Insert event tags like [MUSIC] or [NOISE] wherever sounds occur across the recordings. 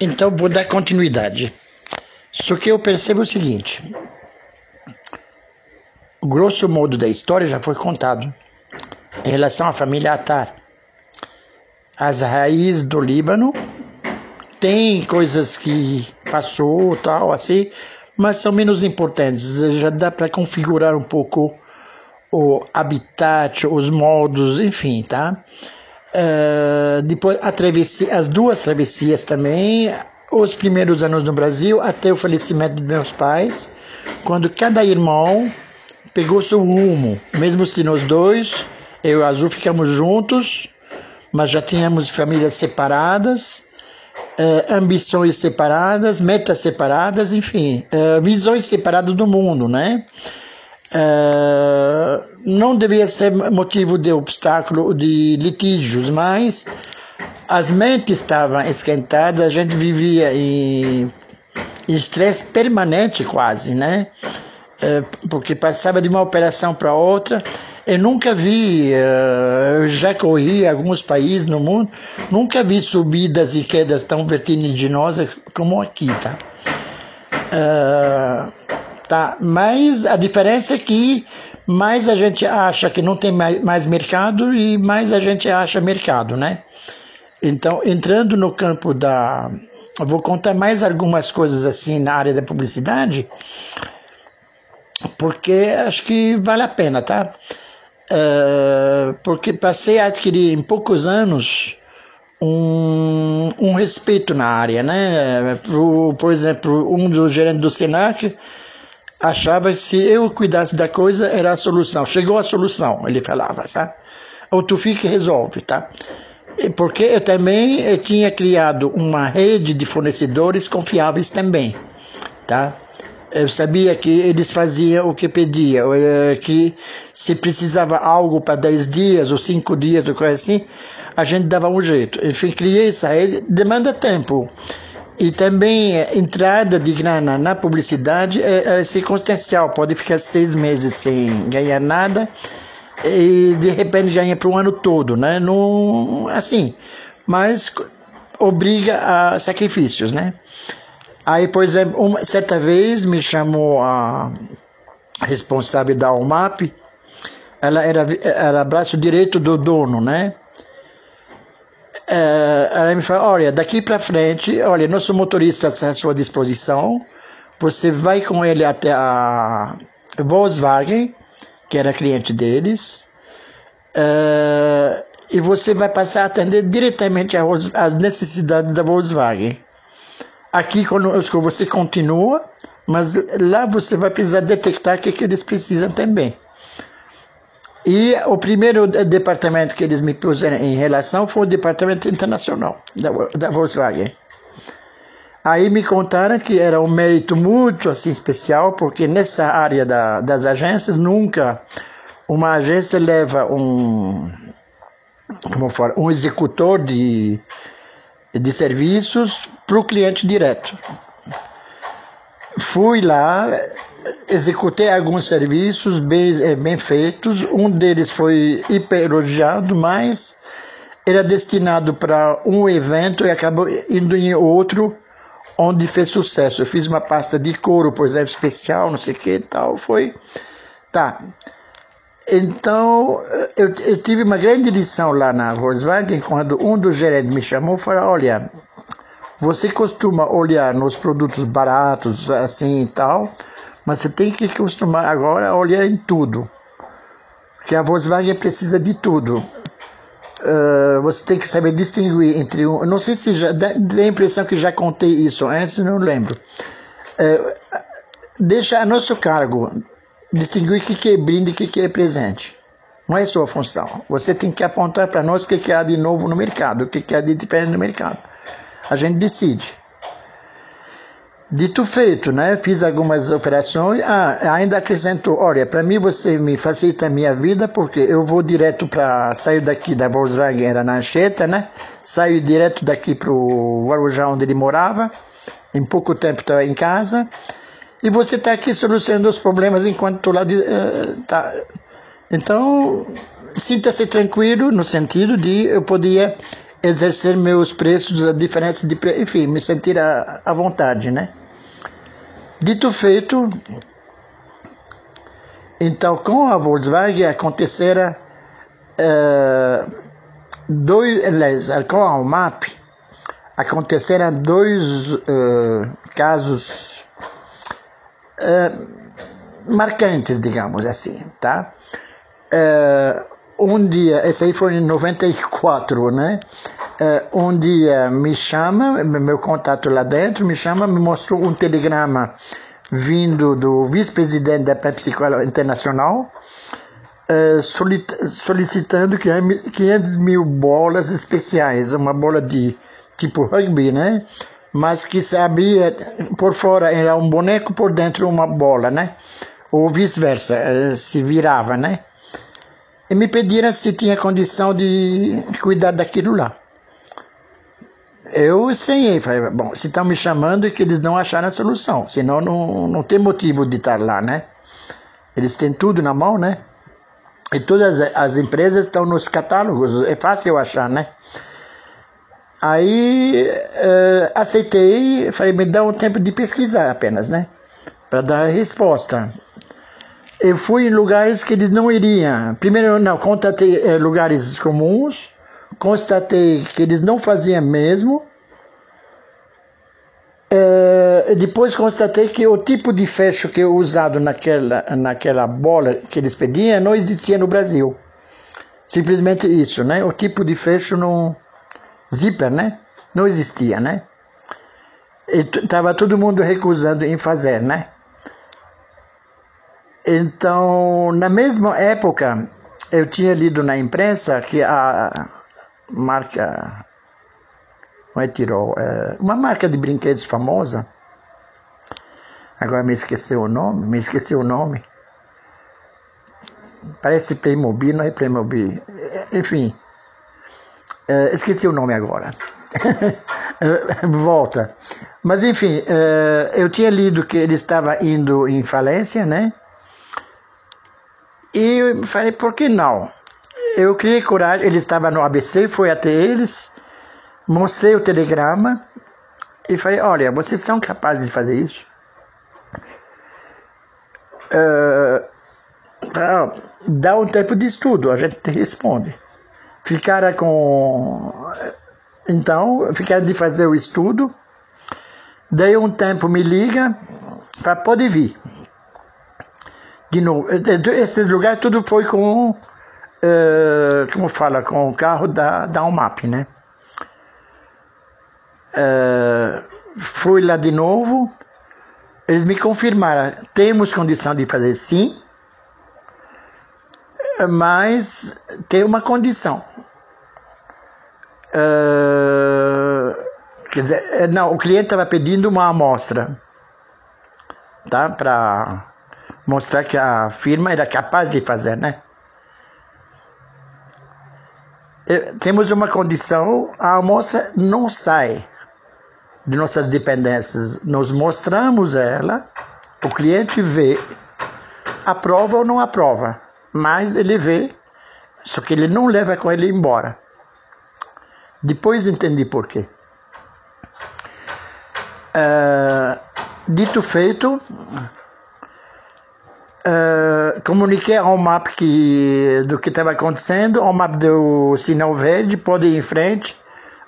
Então vou dar continuidade. Só que eu percebo o seguinte: o grosso modo da história já foi contado em relação à família Atar. As raízes do Líbano tem coisas que passou tal assim, mas são menos importantes. Já dá para configurar um pouco o habitat, os modos, enfim, tá? Uh, depois travessia, as duas travessias também, os primeiros anos no Brasil até o falecimento dos meus pais, quando cada irmão pegou seu rumo, mesmo se nós dois, eu e Azul ficamos juntos, mas já tínhamos famílias separadas, uh, ambições separadas, metas separadas, enfim, uh, visões separadas do mundo, né? Uh, não devia ser motivo de obstáculo de litígios, mas as mentes estavam esquentadas, a gente vivia em estresse permanente quase, né? Uh, porque passava de uma operação para outra. Eu nunca vi, uh, eu já corri alguns países no mundo, nunca vi subidas e quedas tão vertiginosas como aqui, tá? Uh, Tá? Mas a diferença é que mais a gente acha que não tem mais mercado e mais a gente acha mercado, né? Então, entrando no campo da. Eu vou contar mais algumas coisas assim na área da publicidade, porque acho que vale a pena, tá? Uh, porque passei a adquirir em poucos anos um, um respeito na área, né? Por, por exemplo, um dos gerentes do Senac achava que se eu cuidasse da coisa era a solução. Chegou a solução, ele falava, sabe? Ou tu fica e resolve, tá? Porque eu também eu tinha criado uma rede de fornecedores confiáveis também, tá? Eu sabia que eles faziam o que pedia, eh, que se precisava algo para 10 dias ou 5 dias ou coisa assim, a gente dava um jeito. Enfim, criei essa rede, demanda tempo. E também eh, entrada de grana na publicidade é, é circunstancial, pode ficar seis meses sem ganhar nada e de repente ganha para um ano todo, né? Não, assim, mas obriga a sacrifícios, né? Aí, por exemplo, uma, certa vez me chamou a responsável da UMAP, ela era, era braço direito do dono, né? É, ela me falou: olha, daqui para frente, olha, nosso motorista está à sua disposição. Você vai com ele até a Volkswagen, que era cliente deles, é, e você vai passar a atender diretamente as necessidades da Volkswagen. Aqui conosco você continua, mas lá você vai precisar detectar o que, que eles precisam também. E o primeiro departamento que eles me puseram em relação foi o departamento internacional da, da Volkswagen. Aí me contaram que era um mérito muito assim especial, porque nessa área da, das agências nunca uma agência leva um como fala, um executor de, de serviços para o cliente direto. Fui lá, executei alguns serviços bem, eh, bem feitos. Um deles foi hiper elogiado, mas era destinado para um evento e acabou indo em outro onde fez sucesso. Eu fiz uma pasta de couro, por exemplo, especial, não sei o que e tal. Foi. Tá. Então, eu, eu, tive uma grande lição lá na Volkswagen quando um dos gerentes me chamou e falou: Olha, você costuma olhar nos produtos baratos assim e tal mas você tem que acostumar agora a olhar em tudo. Porque a Volkswagen precisa de tudo. Uh, você tem que saber distinguir entre um. Não sei se já. Dá a impressão que já contei isso antes, não lembro. Uh, deixa a nosso cargo distinguir o que é brinde e o que é presente. Não é sua função. Você tem que apontar para nós o que há de novo no mercado, o que há de diferente no mercado. A gente decide. Dito feito, né? Fiz algumas operações. Ah, ainda acrescentou: olha, para mim você me facilita a minha vida porque eu vou direto para. Saio daqui da Volkswagen, era na Anchieta, né? Saio direto daqui para o Guarujá, onde ele morava. Em pouco tempo estava em casa. E você está aqui solucionando os problemas enquanto estou lá. De, uh, tá. Então, sinta-se tranquilo no sentido de eu podia exercer meus preços, a diferença de enfim, me sentir à vontade, né? Dito feito, então com a Volkswagen acontecera uh, dois, com a UMAP aconteceram dois uh, casos uh, marcantes, digamos assim, tá? um dia, esse aí foi em 94, né? Uh, um dia me chama, meu contato lá dentro, me chama, me mostrou um telegrama vindo do vice-presidente da Pepsi Cola Internacional, uh, solicitando 500 mil bolas especiais, uma bola de tipo rugby, né? Mas que se abria por fora era um boneco, por dentro uma bola, né? Ou vice-versa, uh, se virava, né? E me pediram se tinha condição de cuidar daquilo lá. Eu estranhei, falei, bom, se estão me chamando é que eles não acharam a solução, senão não, não tem motivo de estar lá, né? Eles têm tudo na mão, né? E todas as empresas estão nos catálogos, é fácil achar, né? Aí uh, aceitei, falei, me dá um tempo de pesquisar apenas, né? Para dar a resposta. Eu fui em lugares que eles não iriam. Primeiro, não, contatei uh, lugares comuns, constatei que eles não faziam mesmo. Uh, depois constatei que o tipo de fecho que é usado naquela, naquela bola que eles pediam não existia no Brasil. Simplesmente isso, né? O tipo de fecho não zíper, né? Não existia, né? Estava todo mundo recusando em fazer, né? Então, na mesma época, eu tinha lido na imprensa que a marca não é Tirol, é uma marca de brinquedos famosa. Agora me esqueci o nome, me esqueci o nome. Parece Playmobil, não é Playmobil. Enfim, é, esqueci o nome agora. [LAUGHS] Volta. Mas enfim, é, eu tinha lido que ele estava indo em falência, né? E falei, por que não? Eu criei coragem, ele estava no ABC, fui até eles, mostrei o telegrama e falei: Olha, vocês são capazes de fazer isso? Uh, dá um tempo de estudo, a gente te responde. Ficaram com. Então, ficaram de fazer o estudo. Daí um tempo me liga para poder vir. De novo, esses lugares tudo foi com uh, como fala, com o carro da, da UMAP, né? Uh, fui lá de novo, eles me confirmaram, temos condição de fazer sim, mas tem uma condição. Uh, quer dizer, não, o cliente estava pedindo uma amostra, tá? Para mostrar que a firma era capaz de fazer, né? Eh, temos uma condição, a amostra não sai de nossas dependências. Nós mostramos ela, o cliente vê, aprova ou não aprova, mas ele vê, só que ele não leva com ele embora. Depois entendi por quê. Uh, dito feito, Uh, comuniquei ao MAP que, do que estava acontecendo, o MAP deu sinal verde, pode ir em frente,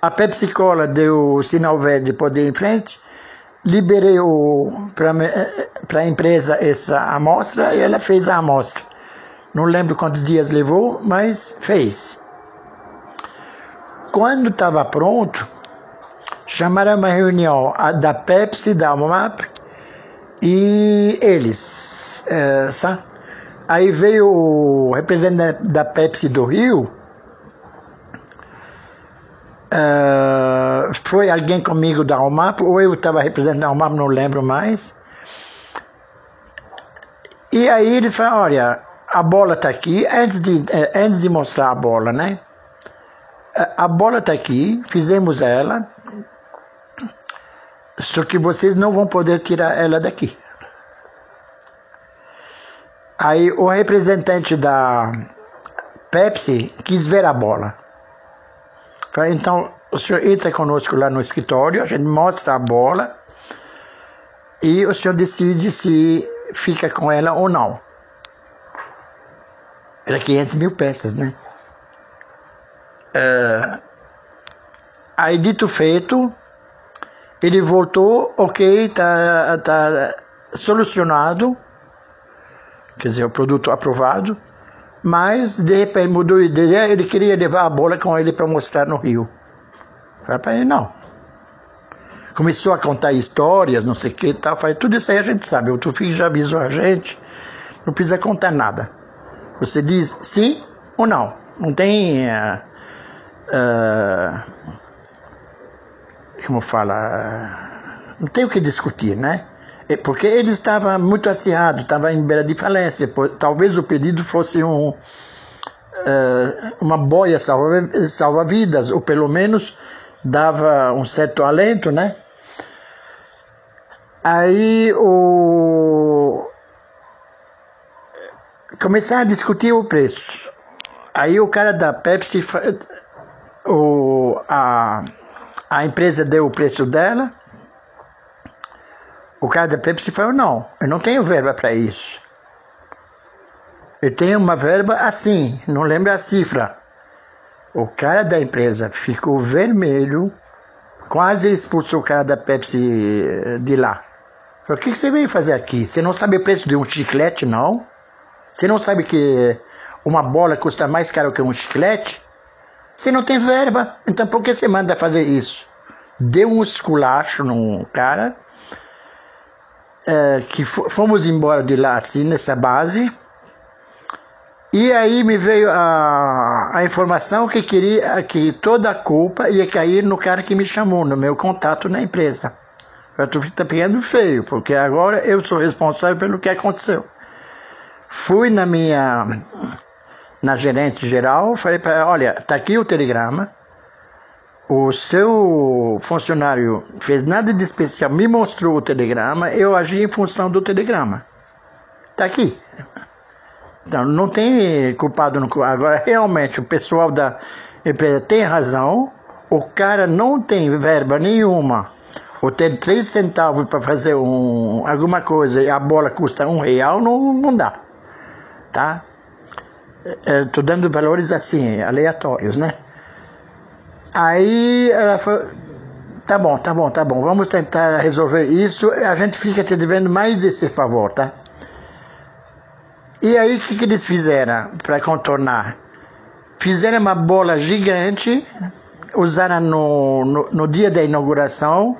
a Pepsi Cola deu sinal verde, pode ir em frente, liberei para a empresa essa amostra e ela fez a amostra. Não lembro quantos dias levou, mas fez. Quando estava pronto, chamaram uma reunião da Pepsi, da MAP e eles, é, sabe? Aí veio o representante da Pepsi do Rio, Uh, foi alguém comigo da Almap, ou eu estava representando a Almap, não lembro mais. E aí eles falaram, olha, a bola está aqui, antes de, eh, antes de mostrar a bola, né? A bola está aqui, fizemos ela, só que vocês não vão poder tirar ela daqui. Aí o representante da Pepsi quis ver a bola. Falei, então, o senhor entra conosco lá no escritório, a gente mostra a bola e o senhor decide se fica com ela ou não. Era 500 mil peças, né? Uh, aí, dito feito, ele voltou, ok, tá, tá solucionado, quer dizer, o produto aprovado, mas de repente mudou de ideia, ele queria levar a bola com ele para mostrar no Rio. Falei para ele, não. Começou a contar histórias, não sei o que tal. Falei, tudo isso aí a gente sabe, o teu filho já avisou a gente, não precisa contar nada. Você diz sim ou não. Não tem. Uh, uh, como fala? Não tem o que discutir, né? É porque ele estava muito aciado, estava em beira de falência. Talvez o pedido fosse um, uh, uma boia salva-vidas, ou pelo menos dava um certo alento, né? Aí o começar a discutir o preço. Aí o cara da Pepsi, o, a, a empresa deu o preço dela o cara da Pepsi falou: não, eu não tenho verba para isso. Eu tenho uma verba assim, não lembro a cifra. O cara da empresa ficou vermelho, quase expulsou o cara da Pepsi eh, de lá. Falou: o que você veio fazer aqui? Você não sabe o preço de um chiclete, não? Você não sabe que uma bola custa mais caro que um chiclete? Você não tem verba, então por que você manda fazer isso? Deu um esculacho no cara é, que fomos embora de lá assim nessa base e aí me veio a, a informação que queria que toda a culpa ia cair no cara que me chamou, no meu contato na empresa. Eu tá pegando feio, porque agora eu sou responsável pelo que aconteceu. Fui na minha na gerente geral, falei para ela, olha, tá aqui o telegrama, o seu funcionário fez nada de especial, me mostrou o telegrama, eu agi em função do telegrama. Está aqui. Então, não tem culpado no Agora, realmente, o pessoal da empresa tem razão, o cara não tem verba nenhuma, ou tem três centavos para fazer um, alguma coisa e a bola custa um real, não, não dá. Tá? Estou dando valores assim, aleatórios, né? Aí ela falou: tá bom, tá bom, tá bom, vamos tentar resolver isso. A gente fica te devendo mais esse favor, tá? E aí o que, que eles fizeram para contornar? Fizeram uma bola gigante, usaram no, no, no, dia da inauguração,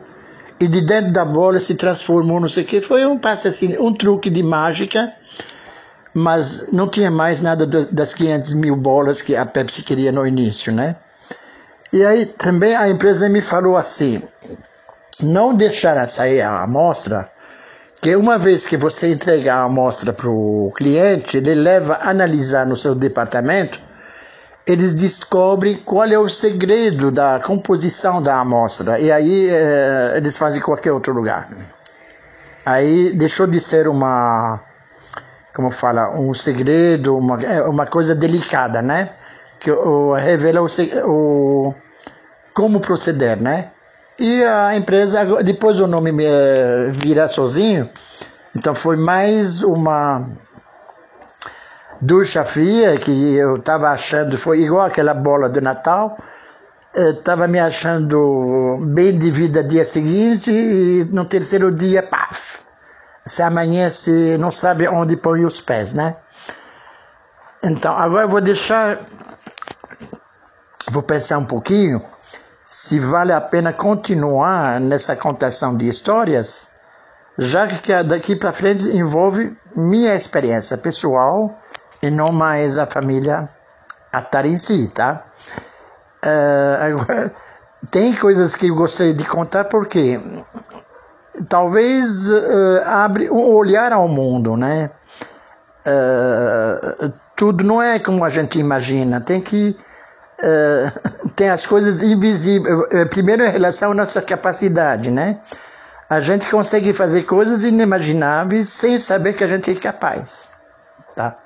e de dentro da bola se transformou, não sei o que. Foi um passe assim, um truque de mágica, mas não tinha mais nada das 500 mil bolas que a Pepsi queria no início, né? E aí também a empresa me falou assim: não deixar sair a amostra, que uma vez que você entregar a amostra para o cliente, ele leva a analisar no seu departamento, eles descobrem qual é o segredo da composição da amostra. E aí é, eles fazem em qualquer outro lugar. Aí deixou de ser uma, como fala, um segredo, uma, é, uma coisa delicada, né? que o, revela o, o, como proceder, né? E a empresa, depois o nome uh, virá sozinho, então foi mais uma ducha fria que eu estava achando, foi igual aquela bola do Natal, estava me achando bem de vida dia seguinte e no terceiro dia, paf, se amanhece, não sabe onde põe os pés, né? Então, agora eu vou deixar vou pensar um pouquinho se vale a pena continuar nessa contação de histórias, já que daqui para frente envolve minha experiência pessoal e não mais a família Atari em si, tá? Uh, agora, tem coisas que eu gostaria de contar porque talvez uh, abre um olhar ao mundo, né? Uh, tudo não é como a gente imagina, tem que eh, [LAUGHS] tem as coisas invisíveis. Primeiro, em relação à nossa capacidade, né? A gente consegue fazer coisas inimagináveis sem saber que a gente é capaz, tá?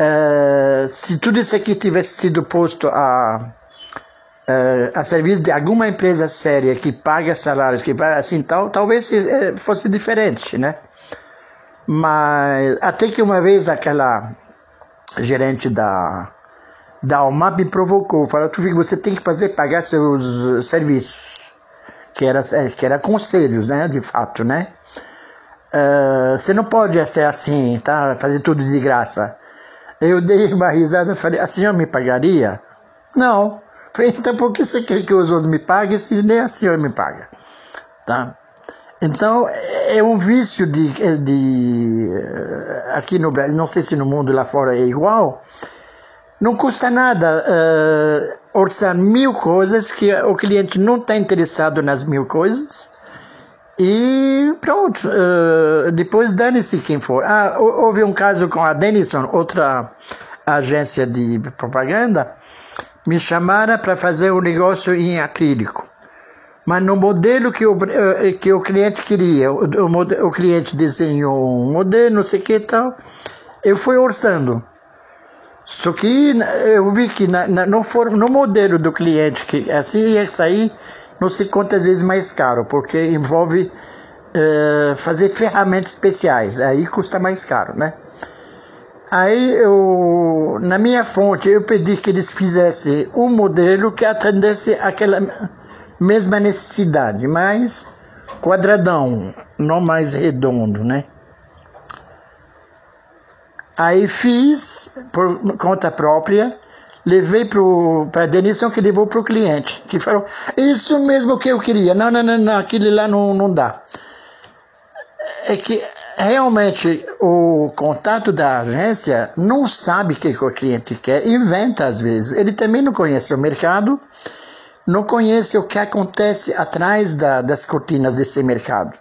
Uh, se tudo isso aqui tivesse sido posto há uh, a serviço de alguma empresa séria que paga salários, que assim tal, talvez eh, fosse diferente, né? Mas até que uma vez aquela gerente da da Almap me provocou, falou, tu você tem que fazer pagar seus serviços, que era que era conselhos, né, de fato, né? Uh, você não pode ser assim, tá? Fazer tudo de graça. Eu dei uma risada e falei, a senhora me pagaria? Não. [LAUGHS] Então por que você quer que os outros me paguem se nem a senhora me paga? Tá? Então, é um vício de, de. Aqui no Brasil, não sei se no mundo lá fora é igual. Não custa nada uh, orçar mil coisas que o cliente não está interessado nas mil coisas. E pronto, uh, depois dane-se quem for. Ah, houve um caso com a Denison, outra agência de propaganda, me chamaram para fazer um negócio em acrílico. Mas no modelo que o, eh, que o cliente queria, o, o, o cliente desenhou um modelo, não sei o que e tal, eu fui orçando. Só que eu vi que na, na, no, no modelo do cliente, que assim ia sair não sei quantas vezes mais caro, porque envolve uh, fazer ferramentas especiais, aí custa mais caro, né? Aí eu, na minha fonte, eu pedi que eles fizessem um modelo que atendesse aquela mesma necessidade, mas quadradão, não mais redondo, né? Aí fiz por conta própria, levei para a Denison que levou para o cliente, que falou, isso mesmo que eu queria, não, não, não, não aquele lá não, não dá. É que realmente o contato da agência não sabe o que o cliente quer, inventa às vezes. Ele também não conhece o mercado, não conhece o que acontece atrás da, das cortinas desse mercado.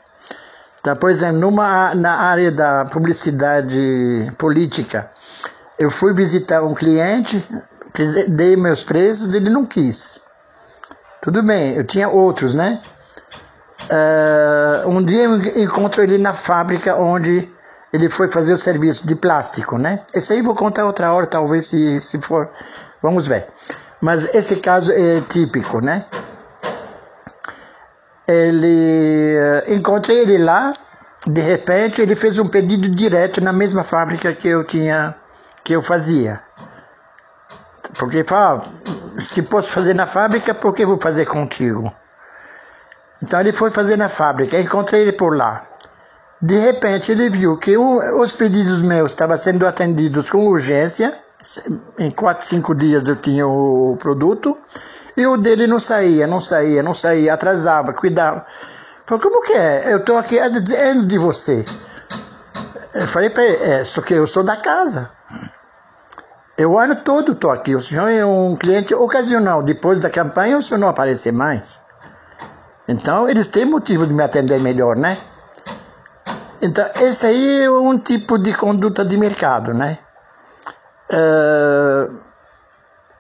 Então, por exemplo, numa, na área da publicidade política, eu fui visitar um cliente, dei meus preços, ele não quis. Tudo bem, eu tinha outros, né? Uh, um dia eu encontro ele na fábrica onde ele foi fazer o serviço de plástico, né? Esse aí vou contar outra hora, talvez se, se for. Vamos ver. Mas esse caso é típico, né? Ele uh, encontrei ele lá, de repente ele fez um pedido direto na mesma fábrica que eu tinha que eu fazia. Porque fala, se posso fazer na fábrica, por que vou fazer contigo? Então ele foi fazer na fábrica, encontrei ele por lá. De repente ele viu que os pedidos meus estavam sendo atendidos com urgência, em 4, 5 dias eu tinha o produto, e o dele não saía, não saía, não saía, atrasava, cuidava. Falei, como que é? Eu estou aqui antes de você. Eu falei para ele, é, só que eu sou da casa. Eu o ano todo estou aqui. O senhor é um cliente ocasional. Depois da campanha, o senhor não aparecer mais. Então, eles têm motivo de me atender melhor, né? Então, esse aí é um tipo de conduta de mercado, né? Uh,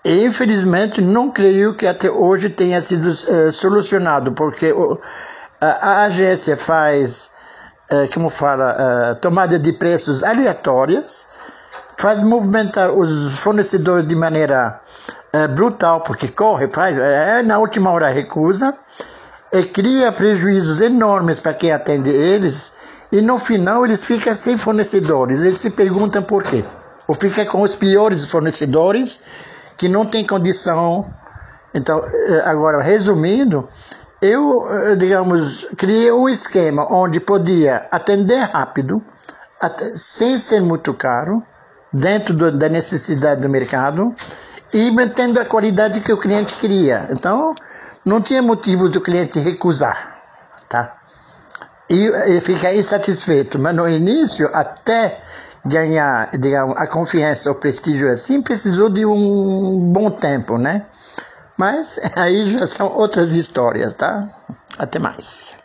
infelizmente, não creio que até hoje tenha sido uh, solucionado, porque uh, a agência faz, eh, como fala, tomada de preços aleatórias, faz movimentar os fornecedores de maneira brutal, porque corre, faz, é, na última hora recusa, e cria prejuízos enormes para quem atende eles, e no final eles ficam sem fornecedores. Eles se perguntam por quê. Ou fica com os piores fornecedores que não tem condição. Então, é, agora, resumindo, eu, é, digamos, criei um esquema onde podia atender rápido, sem ser muito caro, dentro da necessidade do mercado e mantendo a qualidade que o cliente queria. Então, não tinha motivo do cliente recusar, tá? E, e ficar insatisfeito. Mas no início, até ganhar, digamos, a confiança, o prestígio assim, precisou de um bom tempo, né? Mas [LAUGHS] aí já são outras histórias, tá? Até mais.